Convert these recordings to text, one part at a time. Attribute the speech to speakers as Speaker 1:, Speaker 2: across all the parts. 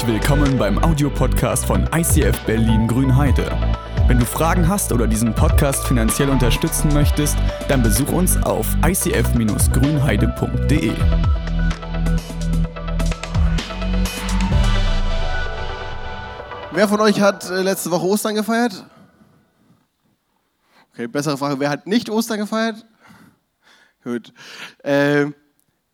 Speaker 1: Herzlich willkommen beim Audiopodcast von ICF Berlin Grünheide. Wenn du Fragen hast oder diesen Podcast finanziell unterstützen möchtest, dann besuch uns auf icf-grünheide.de.
Speaker 2: Wer von euch hat äh, letzte Woche Ostern gefeiert? Okay, bessere Frage, wer hat nicht Ostern gefeiert? Gut. Äh,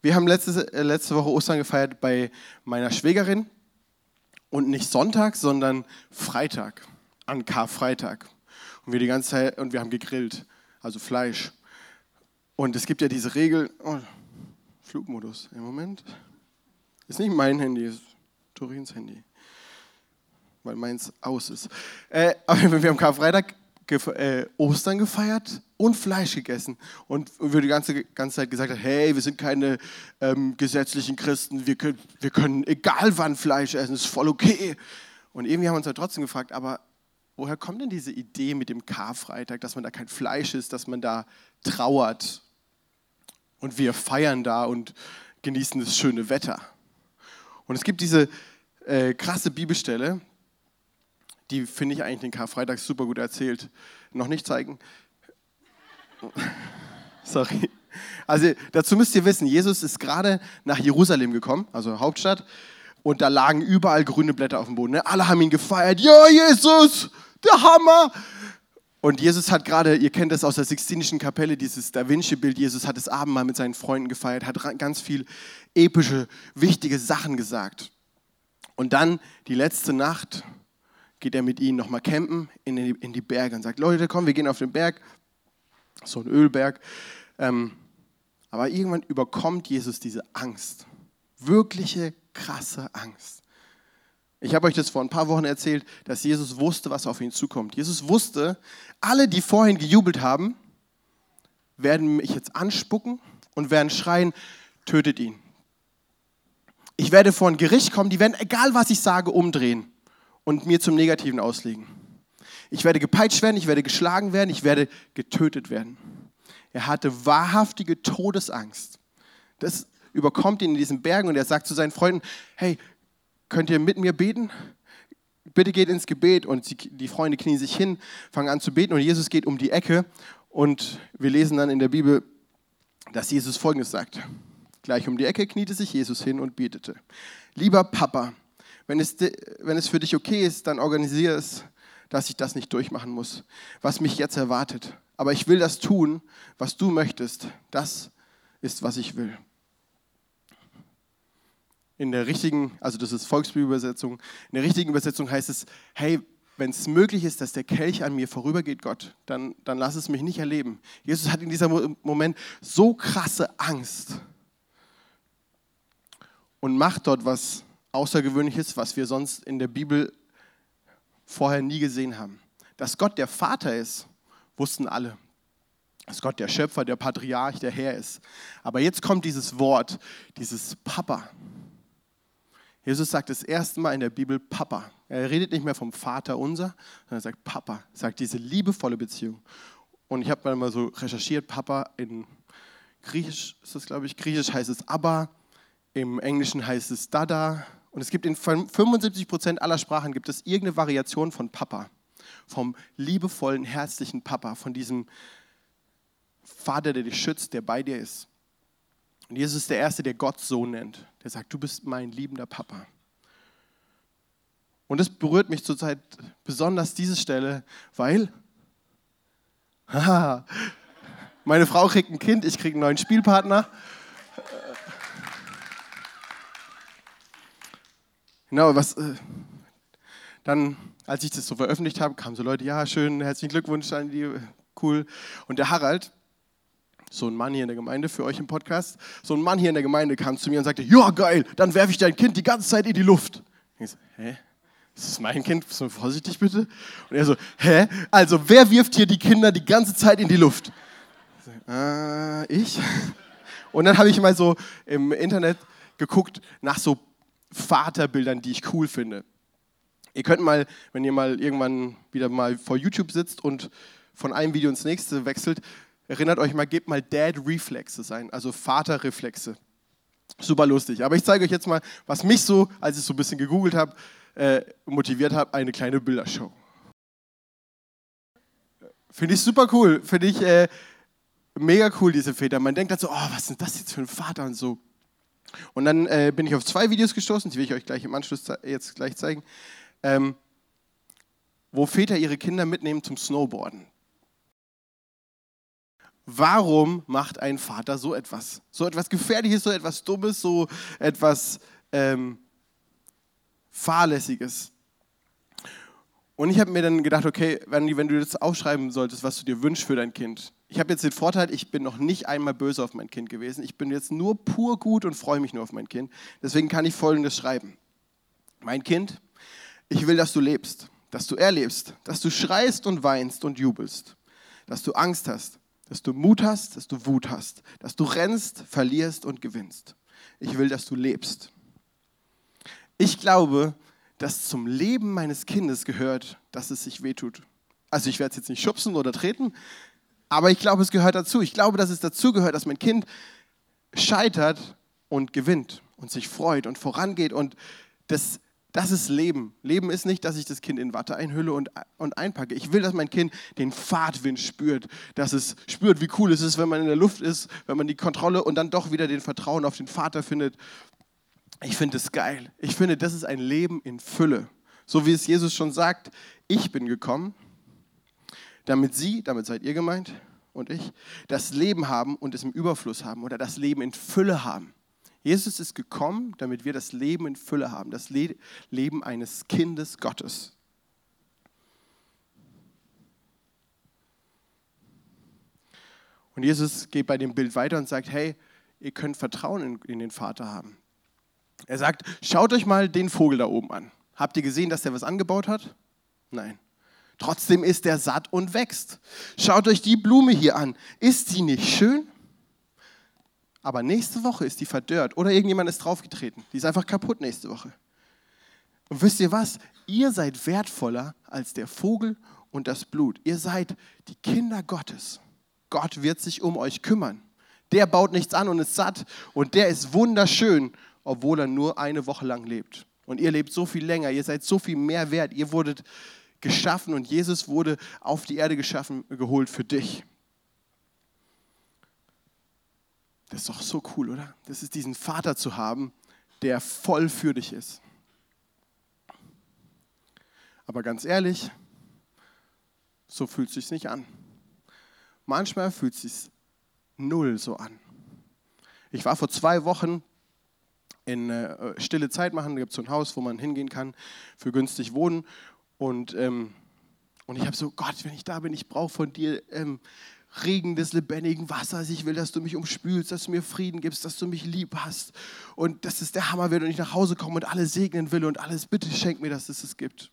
Speaker 2: wir haben letzte, äh, letzte Woche Ostern gefeiert bei meiner Schwägerin und nicht Sonntag, sondern Freitag, an Karfreitag. Und wir die ganze Zeit, und wir haben gegrillt, also Fleisch. Und es gibt ja diese Regel, oh, Flugmodus, im Moment. Ist nicht mein Handy, ist Torins Handy weil meins aus ist. Äh, aber wir haben Karfreitag äh, Ostern gefeiert und Fleisch gegessen. Und wir die ganze, ganze Zeit gesagt hey, wir sind keine ähm, gesetzlichen Christen, wir können, wir können egal wann Fleisch essen, ist voll okay. Und irgendwie haben wir uns halt trotzdem gefragt, aber woher kommt denn diese Idee mit dem Karfreitag, dass man da kein Fleisch isst, dass man da trauert? Und wir feiern da und genießen das schöne Wetter. Und es gibt diese äh, krasse Bibelstelle, die finde ich eigentlich den Karfreitag super gut erzählt. Noch nicht zeigen. Sorry. Also dazu müsst ihr wissen, Jesus ist gerade nach Jerusalem gekommen, also Hauptstadt, und da lagen überall grüne Blätter auf dem Boden. Ne? Alle haben ihn gefeiert. Ja, Jesus, der Hammer! Und Jesus hat gerade, ihr kennt das aus der Sixtinischen Kapelle, dieses Da Vinci-Bild, Jesus hat das Abendmahl mit seinen Freunden gefeiert, hat ganz viel epische, wichtige Sachen gesagt. Und dann die letzte Nacht, geht er mit ihnen nochmal campen in die, in die Berge und sagt, Leute, komm, wir gehen auf den Berg, so ein Ölberg. Ähm, aber irgendwann überkommt Jesus diese Angst, wirkliche krasse Angst. Ich habe euch das vor ein paar Wochen erzählt, dass Jesus wusste, was auf ihn zukommt. Jesus wusste, alle, die vorhin gejubelt haben, werden mich jetzt anspucken und werden schreien, tötet ihn. Ich werde vor ein Gericht kommen, die werden, egal was ich sage, umdrehen und mir zum Negativen auslegen. Ich werde gepeitscht werden, ich werde geschlagen werden, ich werde getötet werden. Er hatte wahrhaftige Todesangst. Das überkommt ihn in diesen Bergen und er sagt zu seinen Freunden, hey, könnt ihr mit mir beten? Bitte geht ins Gebet und die Freunde knien sich hin, fangen an zu beten und Jesus geht um die Ecke und wir lesen dann in der Bibel, dass Jesus Folgendes sagt. Gleich um die Ecke kniete sich Jesus hin und betete. Lieber Papa, wenn es, wenn es für dich okay ist, dann organisiere es, dass ich das nicht durchmachen muss, was mich jetzt erwartet. Aber ich will das tun, was du möchtest. Das ist, was ich will. In der richtigen, also das ist Volksbibelübersetzung, in der richtigen Übersetzung heißt es, hey, wenn es möglich ist, dass der Kelch an mir vorübergeht, Gott, dann, dann lass es mich nicht erleben. Jesus hat in diesem Moment so krasse Angst und macht dort was Außergewöhnliches, was wir sonst in der Bibel vorher nie gesehen haben. Dass Gott der Vater ist, wussten alle. Dass Gott der Schöpfer, der Patriarch, der Herr ist. Aber jetzt kommt dieses Wort, dieses Papa. Jesus sagt das erste Mal in der Bibel Papa. Er redet nicht mehr vom Vater unser, sondern er sagt Papa. Er sagt diese liebevolle Beziehung. Und ich habe mal so recherchiert, Papa in Griechisch ist das, glaube ich, Griechisch heißt es Abba, im Englischen heißt es Dada, und es gibt in 75 Prozent aller Sprachen gibt es irgendeine Variation von Papa, vom liebevollen, herzlichen Papa, von diesem Vater, der dich schützt, der bei dir ist. Und Jesus ist der Erste, der Gott so nennt. Der sagt, du bist mein liebender Papa. Und es berührt mich zurzeit besonders diese Stelle, weil meine Frau kriegt ein Kind, ich kriege einen neuen Spielpartner. Genau, was äh, dann, als ich das so veröffentlicht habe, kamen so Leute, ja, schön, herzlichen Glückwunsch an die, cool. Und der Harald, so ein Mann hier in der Gemeinde, für euch im Podcast, so ein Mann hier in der Gemeinde kam zu mir und sagte, ja, geil, dann werfe ich dein Kind die ganze Zeit in die Luft. Ich so, hä? Das ist mein Kind, so vorsichtig bitte. Und er so, hä? Also, wer wirft hier die Kinder die ganze Zeit in die Luft? Ich, äh, ich? Und dann habe ich mal so im Internet geguckt nach so Vaterbildern, die ich cool finde. Ihr könnt mal, wenn ihr mal irgendwann wieder mal vor YouTube sitzt und von einem Video ins nächste wechselt, erinnert euch mal, gebt mal Dad Reflexes ein, also Vaterreflexe. Super lustig. Aber ich zeige euch jetzt mal, was mich so, als ich so ein bisschen gegoogelt habe, äh, motiviert hat, eine kleine Bildershow. Finde ich super cool. Finde ich äh, mega cool, diese Väter. Man denkt dazu, oh, was ist das jetzt für ein Vater und so. Und dann äh, bin ich auf zwei Videos gestoßen, die will ich euch gleich im Anschluss jetzt gleich zeigen, ähm, wo Väter ihre Kinder mitnehmen zum Snowboarden. Warum macht ein Vater so etwas? So etwas Gefährliches, so etwas Dummes, so etwas ähm, Fahrlässiges. Und ich habe mir dann gedacht, okay, wenn, wenn du jetzt aufschreiben solltest, was du dir wünschst für dein Kind. Ich habe jetzt den Vorteil, ich bin noch nicht einmal böse auf mein Kind gewesen. Ich bin jetzt nur pur gut und freue mich nur auf mein Kind. Deswegen kann ich Folgendes schreiben. Mein Kind, ich will, dass du lebst, dass du erlebst, dass du schreist und weinst und jubelst, dass du Angst hast, dass du Mut hast, dass du Wut hast, dass du rennst, verlierst und gewinnst. Ich will, dass du lebst. Ich glaube, dass zum Leben meines Kindes gehört, dass es sich wehtut. Also ich werde es jetzt nicht schubsen oder treten, aber ich glaube, es gehört dazu. Ich glaube, dass es dazu gehört, dass mein Kind scheitert und gewinnt und sich freut und vorangeht. Und das, das ist Leben. Leben ist nicht, dass ich das Kind in Watte einhülle und, und einpacke. Ich will, dass mein Kind den Fahrtwind spürt, dass es spürt, wie cool es ist, wenn man in der Luft ist, wenn man die Kontrolle und dann doch wieder den Vertrauen auf den Vater findet ich finde es geil. Ich finde, das ist ein Leben in Fülle. So wie es Jesus schon sagt, ich bin gekommen, damit Sie, damit seid ihr gemeint und ich, das Leben haben und es im Überfluss haben oder das Leben in Fülle haben. Jesus ist gekommen, damit wir das Leben in Fülle haben, das Le Leben eines Kindes Gottes. Und Jesus geht bei dem Bild weiter und sagt, hey, ihr könnt Vertrauen in, in den Vater haben. Er sagt, schaut euch mal den Vogel da oben an. Habt ihr gesehen, dass der was angebaut hat? Nein. Trotzdem ist er satt und wächst. Schaut euch die Blume hier an. Ist sie nicht schön? Aber nächste Woche ist die verdörrt oder irgendjemand ist draufgetreten. Die ist einfach kaputt nächste Woche. Und wisst ihr was? Ihr seid wertvoller als der Vogel und das Blut. Ihr seid die Kinder Gottes. Gott wird sich um euch kümmern. Der baut nichts an und ist satt und der ist wunderschön obwohl er nur eine Woche lang lebt. Und ihr lebt so viel länger, ihr seid so viel mehr wert, ihr wurdet geschaffen und Jesus wurde auf die Erde geschaffen, geholt für dich. Das ist doch so cool, oder? Das ist diesen Vater zu haben, der voll für dich ist. Aber ganz ehrlich, so fühlt es sich nicht an. Manchmal fühlt es sich null so an. Ich war vor zwei Wochen in äh, stille Zeit machen. Da gibt es so ein Haus, wo man hingehen kann für günstig wohnen. Und, ähm, und ich habe so, Gott, wenn ich da bin, ich brauche von dir ähm, Regen des lebendigen Wassers. Ich will, dass du mich umspülst, dass du mir Frieden gibst, dass du mich lieb hast. Und dass es der Hammer wird und ich nach Hause komme und alles segnen will und alles, bitte schenk mir, dass es es gibt.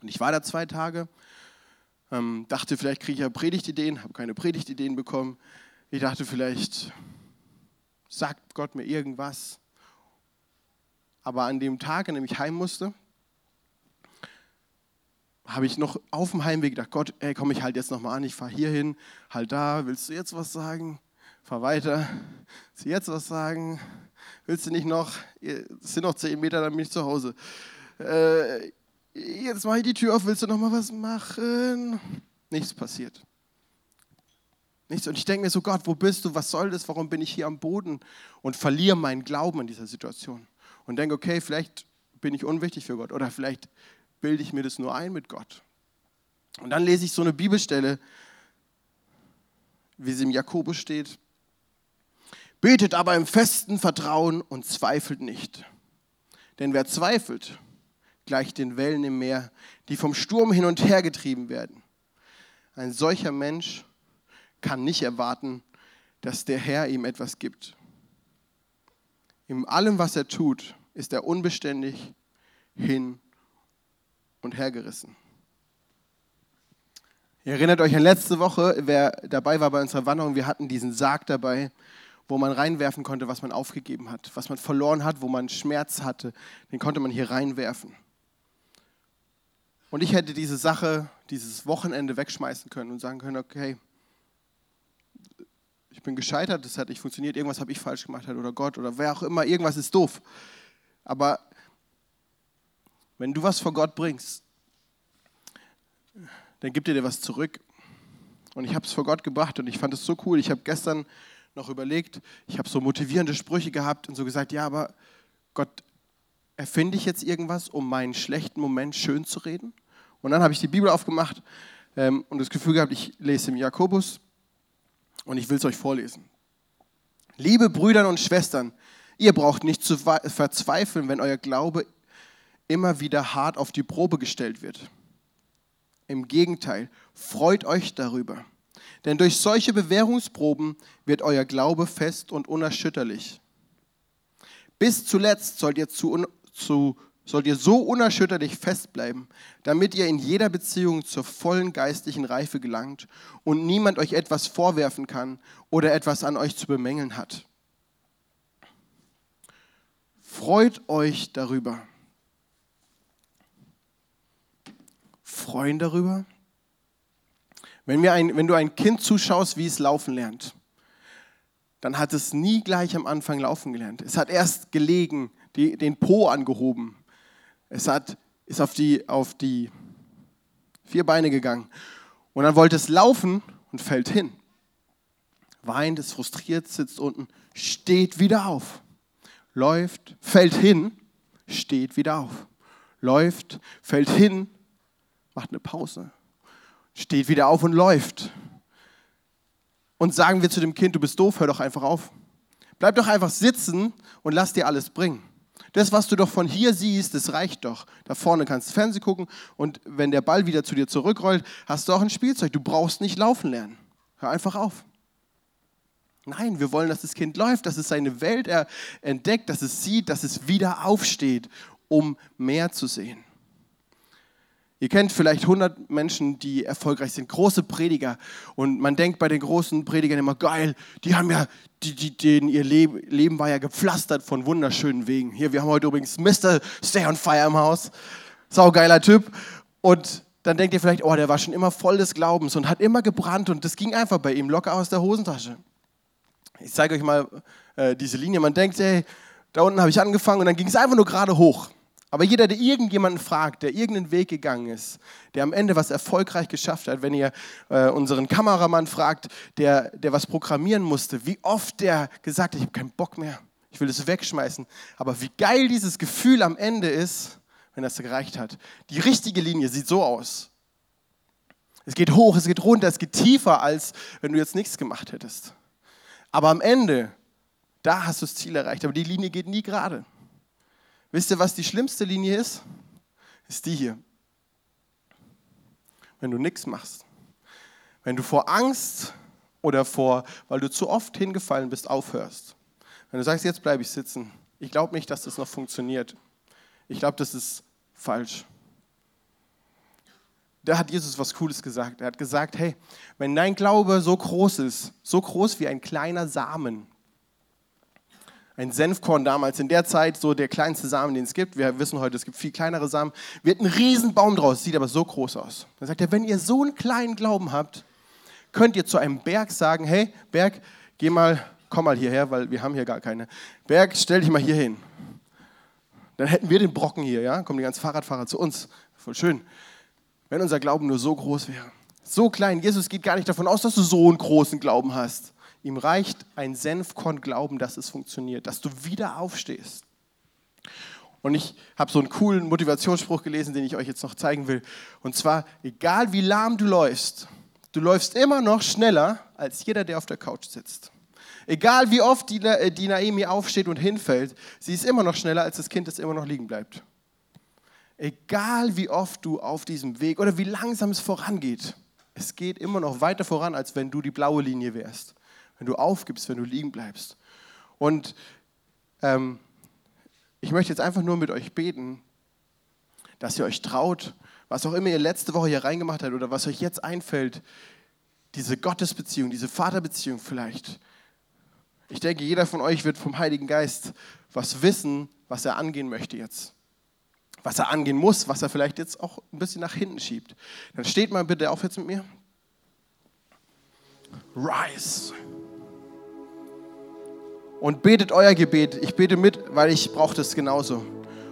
Speaker 2: Und ich war da zwei Tage, ähm, dachte, vielleicht kriege ich ja Predigtideen, habe keine Predigtideen bekommen. Ich dachte, vielleicht sagt Gott mir irgendwas. Aber an dem Tag, an dem ich heim musste, habe ich noch auf dem Heimweg gedacht, Gott, ey, komm ich halt jetzt nochmal an, ich fahre hier hin, halt da, willst du jetzt was sagen? Fahr weiter, willst du jetzt was sagen? Willst du nicht noch, es sind noch zehn Meter, dann bin ich zu Hause. Äh, jetzt mache ich die Tür auf, willst du nochmal was machen? Nichts passiert. Nichts. Und ich denke mir so, Gott, wo bist du? Was soll das? Warum bin ich hier am Boden? Und verliere meinen Glauben in dieser Situation und denke, okay, vielleicht bin ich unwichtig für Gott oder vielleicht bilde ich mir das nur ein mit Gott. Und dann lese ich so eine Bibelstelle, wie sie im Jakobus steht. Betet aber im festen Vertrauen und zweifelt nicht. Denn wer zweifelt, gleicht den Wellen im Meer, die vom Sturm hin und her getrieben werden. Ein solcher Mensch kann nicht erwarten, dass der Herr ihm etwas gibt. In allem, was er tut, ist er unbeständig hin und hergerissen. Ihr erinnert euch an letzte Woche, wer dabei war bei unserer Wanderung, wir hatten diesen Sarg dabei, wo man reinwerfen konnte, was man aufgegeben hat, was man verloren hat, wo man Schmerz hatte, den konnte man hier reinwerfen. Und ich hätte diese Sache, dieses Wochenende wegschmeißen können und sagen können, okay, ich bin gescheitert, das hat nicht funktioniert, irgendwas habe ich falsch gemacht oder Gott oder wer auch immer, irgendwas ist doof. Aber wenn du was vor Gott bringst, dann gibt er dir was zurück. Und ich habe es vor Gott gebracht und ich fand es so cool. Ich habe gestern noch überlegt, ich habe so motivierende Sprüche gehabt und so gesagt, ja, aber Gott, erfinde ich jetzt irgendwas, um meinen schlechten Moment schön zu reden? Und dann habe ich die Bibel aufgemacht ähm, und das Gefühl gehabt, ich lese im Jakobus und ich will es euch vorlesen. Liebe Brüder und Schwestern, ihr braucht nicht zu verzweifeln, wenn euer Glaube immer wieder hart auf die Probe gestellt wird. Im Gegenteil, freut euch darüber. Denn durch solche Bewährungsproben wird euer Glaube fest und unerschütterlich. Bis zuletzt sollt ihr, zu, zu, sollt ihr so unerschütterlich festbleiben, damit ihr in jeder Beziehung zur vollen geistlichen Reife gelangt und niemand euch etwas vorwerfen kann oder etwas an euch zu bemängeln hat. Freut euch darüber. Freuen darüber? Wenn, wir ein, wenn du ein Kind zuschaust, wie es laufen lernt, dann hat es nie gleich am Anfang laufen gelernt. Es hat erst gelegen, die, den Po angehoben. Es hat, ist auf die, auf die vier Beine gegangen. Und dann wollte es laufen und fällt hin. Weint, ist frustriert, sitzt unten, steht wieder auf. Läuft, fällt hin, steht wieder auf. Läuft, fällt hin, macht eine Pause, steht wieder auf und läuft. Und sagen wir zu dem Kind, du bist doof, hör doch einfach auf. Bleib doch einfach sitzen und lass dir alles bringen. Das, was du doch von hier siehst, das reicht doch. Da vorne kannst du Fernsehen gucken und wenn der Ball wieder zu dir zurückrollt, hast du auch ein Spielzeug. Du brauchst nicht laufen lernen. Hör einfach auf. Nein, wir wollen, dass das Kind läuft, dass es seine Welt entdeckt, dass es sieht, dass es wieder aufsteht, um mehr zu sehen. Ihr kennt vielleicht 100 Menschen, die erfolgreich sind, große Prediger. Und man denkt bei den großen Predigern immer, geil, die haben ja, die, die, denen ihr Leben, Leben war ja gepflastert von wunderschönen Wegen. Hier, wir haben heute übrigens Mr. Stay on Fire im Haus. Saugeiler Typ. Und dann denkt ihr vielleicht, oh, der war schon immer voll des Glaubens und hat immer gebrannt und das ging einfach bei ihm locker aus der Hosentasche. Ich zeige euch mal äh, diese Linie. Man denkt, hey, da unten habe ich angefangen und dann ging es einfach nur gerade hoch. Aber jeder, der irgendjemanden fragt, der irgendeinen Weg gegangen ist, der am Ende was erfolgreich geschafft hat, wenn ihr äh, unseren Kameramann fragt, der, der was programmieren musste, wie oft der gesagt hat, ich habe keinen Bock mehr, ich will es wegschmeißen. Aber wie geil dieses Gefühl am Ende ist, wenn das gereicht hat. Die richtige Linie sieht so aus. Es geht hoch, es geht runter, es geht tiefer, als wenn du jetzt nichts gemacht hättest. Aber am Ende, da hast du das Ziel erreicht. Aber die Linie geht nie gerade. Wisst ihr, was die schlimmste Linie ist? Ist die hier. Wenn du nichts machst. Wenn du vor Angst oder vor, weil du zu oft hingefallen bist, aufhörst. Wenn du sagst, jetzt bleibe ich sitzen. Ich glaube nicht, dass das noch funktioniert. Ich glaube, das ist falsch. Da hat Jesus was Cooles gesagt. Er hat gesagt, hey, wenn dein Glaube so groß ist, so groß wie ein kleiner Samen, ein Senfkorn damals in der Zeit, so der kleinste Samen, den es gibt. Wir wissen heute, es gibt viel kleinere Samen. Wird ein Riesenbaum draus, sieht aber so groß aus. Dann sagt er, wenn ihr so einen kleinen Glauben habt, könnt ihr zu einem Berg sagen, hey Berg, geh mal, komm mal hierher, weil wir haben hier gar keine. Berg, stell dich mal hier hin. Dann hätten wir den Brocken hier, ja? Kommen die ganzen Fahrradfahrer zu uns. Voll schön. Wenn unser Glauben nur so groß wäre. So klein. Jesus geht gar nicht davon aus, dass du so einen großen Glauben hast. Ihm reicht ein Senfkorn Glauben, dass es funktioniert, dass du wieder aufstehst. Und ich habe so einen coolen Motivationsspruch gelesen, den ich euch jetzt noch zeigen will. Und zwar, egal wie lahm du läufst, du läufst immer noch schneller als jeder, der auf der Couch sitzt. Egal wie oft die, äh, die Naomi aufsteht und hinfällt, sie ist immer noch schneller als das Kind, das immer noch liegen bleibt. Egal wie oft du auf diesem Weg oder wie langsam es vorangeht, es geht immer noch weiter voran, als wenn du die blaue Linie wärst wenn du aufgibst, wenn du liegen bleibst. Und ähm, ich möchte jetzt einfach nur mit euch beten, dass ihr euch traut, was auch immer ihr letzte Woche hier reingemacht habt oder was euch jetzt einfällt, diese Gottesbeziehung, diese Vaterbeziehung vielleicht. Ich denke, jeder von euch wird vom Heiligen Geist was wissen, was er angehen möchte jetzt. Was er angehen muss, was er vielleicht jetzt auch ein bisschen nach hinten schiebt. Dann steht mal bitte auf jetzt mit mir. Rise. Und betet euer Gebet. Ich bete mit, weil ich brauche das genauso.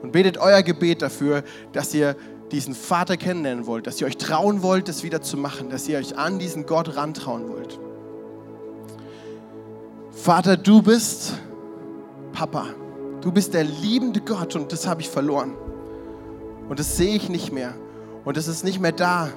Speaker 2: Und betet euer Gebet dafür, dass ihr diesen Vater kennenlernen wollt, dass ihr euch trauen wollt, das wieder zu machen, dass ihr euch an diesen Gott rantrauen wollt. Vater, du bist Papa. Du bist der liebende Gott und das habe ich verloren. Und das sehe ich nicht mehr. Und es ist nicht mehr da.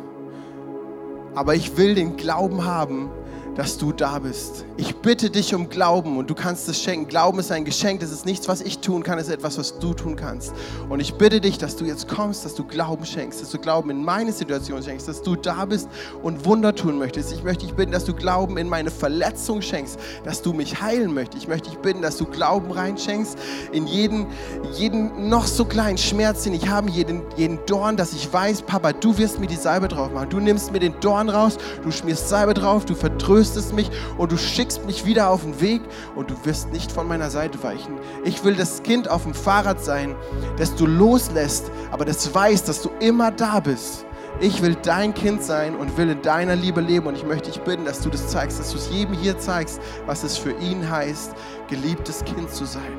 Speaker 2: Aber ich will den Glauben haben, dass du da bist. Ich bitte dich um Glauben und du kannst es schenken. Glauben ist ein Geschenk, das ist nichts, was ich tun kann, es ist etwas, was du tun kannst. Und ich bitte dich, dass du jetzt kommst, dass du Glauben schenkst, dass du Glauben in meine Situation schenkst, dass du da bist und Wunder tun möchtest. Ich möchte dich bitten, dass du Glauben in meine Verletzung schenkst, dass du mich heilen möchtest. Ich möchte dich bitten, dass du Glauben reinschenkst in jeden, jeden noch so kleinen Schmerz, den ich habe, jeden, jeden Dorn, dass ich weiß, Papa, du wirst mir die Salbe drauf machen. Du nimmst mir den Dorn raus, du schmierst Salbe drauf, du vertröstest tröstest mich und du schickst mich wieder auf den Weg und du wirst nicht von meiner Seite weichen. Ich will das Kind auf dem Fahrrad sein, das du loslässt, aber das weiß, dass du immer da bist. Ich will dein Kind sein und will in deiner Liebe leben. Und ich möchte dich bitten, dass du das zeigst, dass du es jedem hier zeigst, was es für ihn heißt, geliebtes Kind zu sein.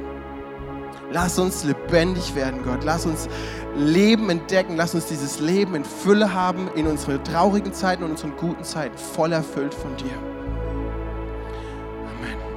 Speaker 2: Lass uns lebendig werden, Gott. Lass uns Leben entdecken. Lass uns dieses Leben in Fülle haben in unseren traurigen Zeiten und unseren guten Zeiten, voll erfüllt von dir. Amen.